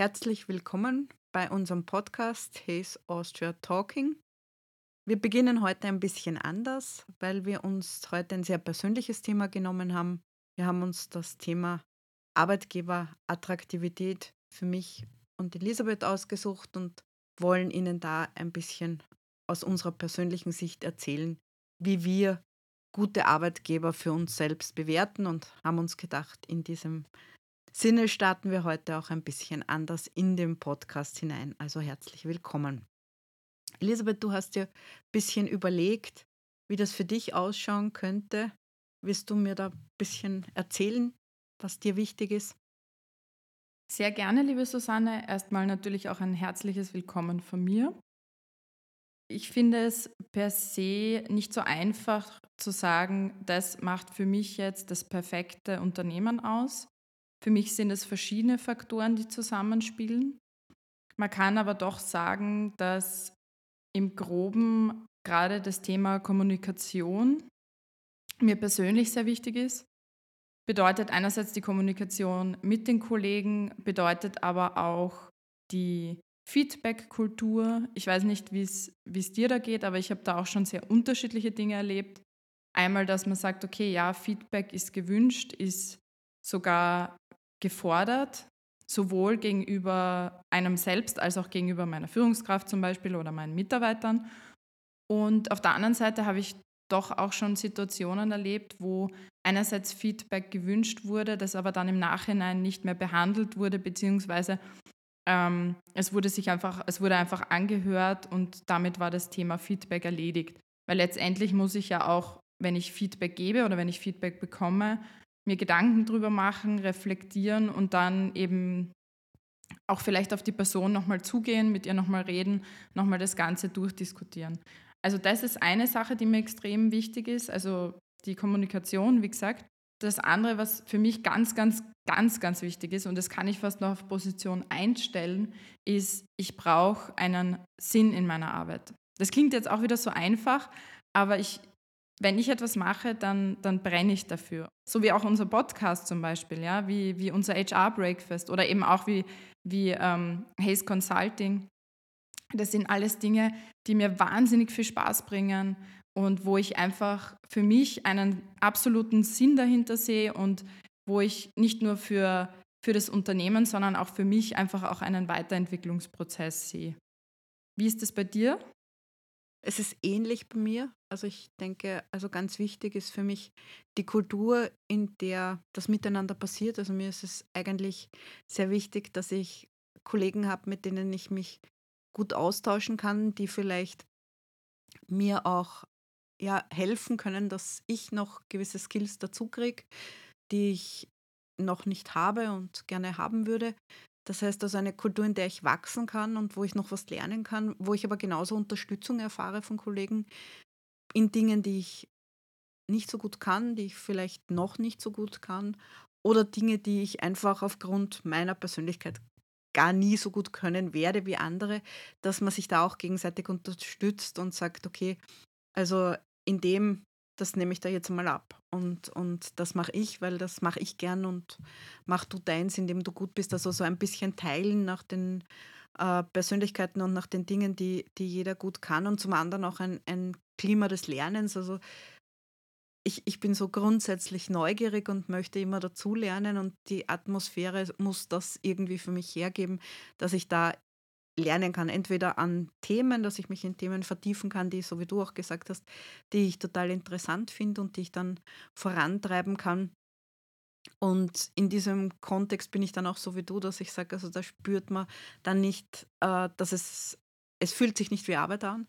Herzlich willkommen bei unserem Podcast Haze Austria Talking. Wir beginnen heute ein bisschen anders, weil wir uns heute ein sehr persönliches Thema genommen haben. Wir haben uns das Thema Arbeitgeberattraktivität für mich und Elisabeth ausgesucht und wollen Ihnen da ein bisschen aus unserer persönlichen Sicht erzählen, wie wir gute Arbeitgeber für uns selbst bewerten und haben uns gedacht, in diesem Sinne starten wir heute auch ein bisschen anders in den Podcast hinein. Also herzlich willkommen. Elisabeth, du hast dir ein bisschen überlegt, wie das für dich ausschauen könnte. Willst du mir da ein bisschen erzählen, was dir wichtig ist? Sehr gerne, liebe Susanne. Erstmal natürlich auch ein herzliches Willkommen von mir. Ich finde es per se nicht so einfach zu sagen, das macht für mich jetzt das perfekte Unternehmen aus. Für mich sind es verschiedene Faktoren, die zusammenspielen. Man kann aber doch sagen, dass im groben gerade das Thema Kommunikation mir persönlich sehr wichtig ist. Bedeutet einerseits die Kommunikation mit den Kollegen, bedeutet aber auch die Feedback-Kultur. Ich weiß nicht, wie es dir da geht, aber ich habe da auch schon sehr unterschiedliche Dinge erlebt. Einmal, dass man sagt, okay, ja, Feedback ist gewünscht, ist sogar gefordert, sowohl gegenüber einem selbst als auch gegenüber meiner Führungskraft zum Beispiel oder meinen Mitarbeitern. Und auf der anderen Seite habe ich doch auch schon Situationen erlebt, wo einerseits Feedback gewünscht wurde, das aber dann im Nachhinein nicht mehr behandelt wurde, beziehungsweise ähm, es wurde sich einfach, es wurde einfach angehört und damit war das Thema Feedback erledigt. Weil letztendlich muss ich ja auch, wenn ich Feedback gebe oder wenn ich Feedback bekomme, mir Gedanken drüber machen, reflektieren und dann eben auch vielleicht auf die Person nochmal zugehen, mit ihr nochmal reden, nochmal das Ganze durchdiskutieren. Also das ist eine Sache, die mir extrem wichtig ist, also die Kommunikation, wie gesagt. Das andere, was für mich ganz, ganz, ganz, ganz wichtig ist, und das kann ich fast noch auf Position einstellen, ist, ich brauche einen Sinn in meiner Arbeit. Das klingt jetzt auch wieder so einfach, aber ich, wenn ich etwas mache, dann, dann brenne ich dafür. So wie auch unser Podcast zum Beispiel, ja, wie, wie unser HR Breakfast oder eben auch wie, wie ähm, Haze Consulting. Das sind alles Dinge, die mir wahnsinnig viel Spaß bringen und wo ich einfach für mich einen absoluten Sinn dahinter sehe und wo ich nicht nur für, für das Unternehmen, sondern auch für mich einfach auch einen Weiterentwicklungsprozess sehe. Wie ist das bei dir? Es ist ähnlich bei mir. Also ich denke, also ganz wichtig ist für mich die Kultur, in der das Miteinander passiert. Also mir ist es eigentlich sehr wichtig, dass ich Kollegen habe, mit denen ich mich gut austauschen kann, die vielleicht mir auch ja, helfen können, dass ich noch gewisse Skills dazu kriege, die ich noch nicht habe und gerne haben würde. Das heißt also eine Kultur, in der ich wachsen kann und wo ich noch was lernen kann, wo ich aber genauso Unterstützung erfahre von Kollegen in Dingen, die ich nicht so gut kann, die ich vielleicht noch nicht so gut kann oder Dinge, die ich einfach aufgrund meiner Persönlichkeit gar nie so gut können werde wie andere, dass man sich da auch gegenseitig unterstützt und sagt, okay, also in dem das nehme ich da jetzt mal ab. Und, und das mache ich, weil das mache ich gern und mach du deins, indem du gut bist. Also so ein bisschen teilen nach den äh, Persönlichkeiten und nach den Dingen, die, die jeder gut kann. Und zum anderen auch ein, ein Klima des Lernens. Also ich, ich bin so grundsätzlich neugierig und möchte immer dazulernen und die Atmosphäre muss das irgendwie für mich hergeben, dass ich da lernen kann. Entweder an Themen, dass ich mich in Themen vertiefen kann, die, so wie du auch gesagt hast, die ich total interessant finde und die ich dann vorantreiben kann. Und in diesem Kontext bin ich dann auch so wie du, dass ich sage, also da spürt man dann nicht, äh, dass es, es fühlt sich nicht wie Arbeit an.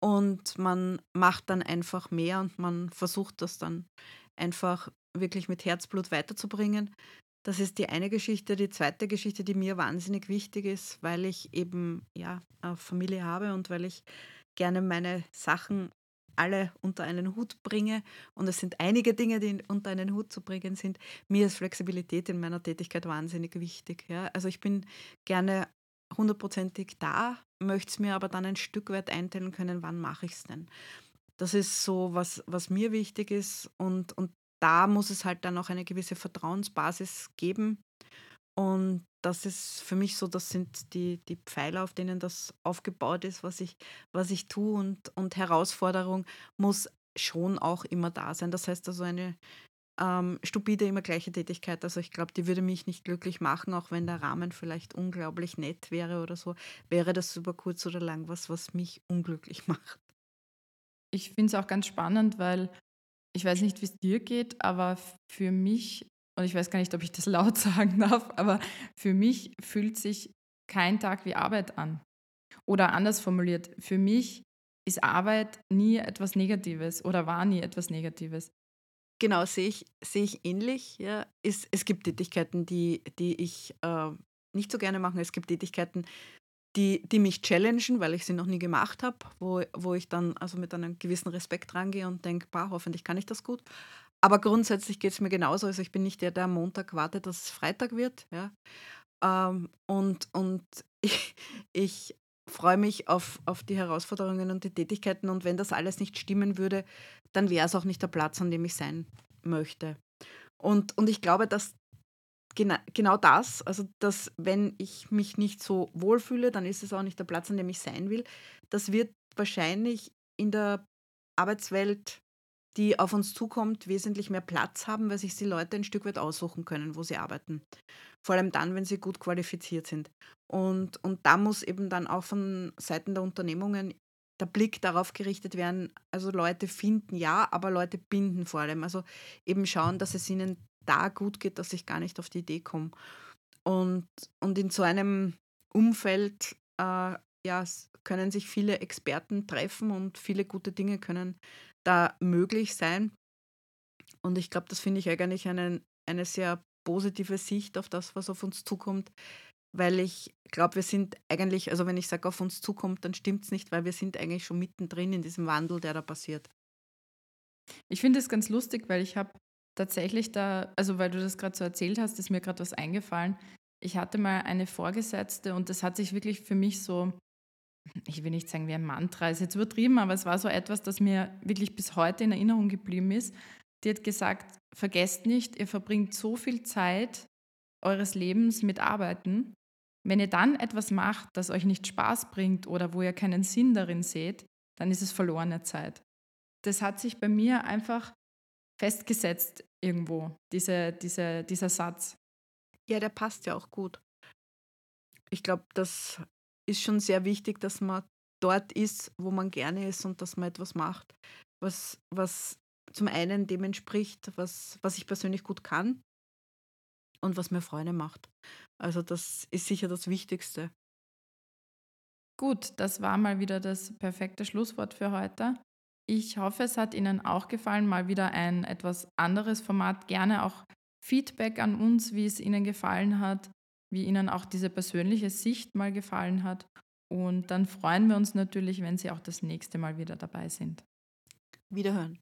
Und man macht dann einfach mehr und man versucht das dann einfach wirklich mit Herzblut weiterzubringen. Das ist die eine Geschichte. Die zweite Geschichte, die mir wahnsinnig wichtig ist, weil ich eben ja eine Familie habe und weil ich gerne meine Sachen alle unter einen Hut bringe. Und es sind einige Dinge, die unter einen Hut zu bringen sind. Mir ist Flexibilität in meiner Tätigkeit wahnsinnig wichtig. Ja. Also ich bin gerne hundertprozentig da, möchte es mir aber dann ein Stück weit einteilen können, wann mache ich es denn. Das ist so, was, was mir wichtig ist. Und, und da muss es halt dann auch eine gewisse Vertrauensbasis geben. Und das ist für mich so, das sind die, die Pfeiler, auf denen das aufgebaut ist, was ich, was ich tue. Und, und Herausforderung muss schon auch immer da sein. Das heißt also eine ähm, stupide, immer gleiche Tätigkeit. Also ich glaube, die würde mich nicht glücklich machen, auch wenn der Rahmen vielleicht unglaublich nett wäre oder so. Wäre das über kurz oder lang was, was mich unglücklich macht. Ich finde es auch ganz spannend, weil ich weiß nicht, wie es dir geht, aber für mich, und ich weiß gar nicht, ob ich das laut sagen darf, aber für mich fühlt sich kein Tag wie Arbeit an. Oder anders formuliert, für mich ist Arbeit nie etwas Negatives oder war nie etwas Negatives. Genau, sehe ich, sehe ich ähnlich. Ja. Es, es gibt Tätigkeiten, die, die ich äh, nicht so gerne mache. Es gibt Tätigkeiten, die, die mich challengen, weil ich sie noch nie gemacht habe, wo, wo ich dann also mit einem gewissen Respekt rangehe und denke, hoffentlich kann ich das gut. Aber grundsätzlich geht es mir genauso. Also ich bin nicht der, der am Montag wartet, dass es Freitag wird. Ja. Ähm, und und ich, ich freue mich auf, auf die Herausforderungen und die Tätigkeiten. Und wenn das alles nicht stimmen würde, dann wäre es auch nicht der Platz, an dem ich sein möchte. Und, und ich glaube, dass gena genau das, also dass wenn ich mich nicht so wohlfühle, dann ist es auch nicht der Platz, an dem ich sein will. Das wird wahrscheinlich in der Arbeitswelt, die auf uns zukommt, wesentlich mehr Platz haben, weil sich die Leute ein Stück weit aussuchen können, wo sie arbeiten. Vor allem dann, wenn sie gut qualifiziert sind. Und, und da muss eben dann auch von Seiten der Unternehmungen der Blick darauf gerichtet werden, also Leute finden ja, aber Leute binden vor allem. Also eben schauen, dass es ihnen da gut geht, dass ich gar nicht auf die Idee komme. Und, und in so einem Umfeld äh, ja, können sich viele Experten treffen und viele gute Dinge können da möglich sein. Und ich glaube, das finde ich eigentlich einen, eine sehr positive Sicht auf das, was auf uns zukommt, weil ich glaube, wir sind eigentlich, also wenn ich sage, auf uns zukommt, dann stimmt es nicht, weil wir sind eigentlich schon mittendrin in diesem Wandel, der da passiert. Ich finde es ganz lustig, weil ich habe tatsächlich da, also weil du das gerade so erzählt hast, ist mir gerade was eingefallen. Ich hatte mal eine Vorgesetzte und das hat sich wirklich für mich so, ich will nicht sagen wie ein Mantra, ist jetzt übertrieben, aber es war so etwas, das mir wirklich bis heute in Erinnerung geblieben ist. Die hat gesagt, vergesst nicht, ihr verbringt so viel Zeit eures Lebens mit Arbeiten wenn ihr dann etwas macht, das euch nicht Spaß bringt oder wo ihr keinen Sinn darin seht, dann ist es verlorene Zeit. Das hat sich bei mir einfach festgesetzt irgendwo, diese, diese, dieser Satz. Ja, der passt ja auch gut. Ich glaube, das ist schon sehr wichtig, dass man dort ist, wo man gerne ist und dass man etwas macht, was, was zum einen dem entspricht, was, was ich persönlich gut kann und was mir Freude macht. Also das ist sicher das Wichtigste. Gut, das war mal wieder das perfekte Schlusswort für heute. Ich hoffe, es hat Ihnen auch gefallen, mal wieder ein etwas anderes Format. Gerne auch Feedback an uns, wie es Ihnen gefallen hat, wie Ihnen auch diese persönliche Sicht mal gefallen hat. Und dann freuen wir uns natürlich, wenn Sie auch das nächste Mal wieder dabei sind. Wiederhören.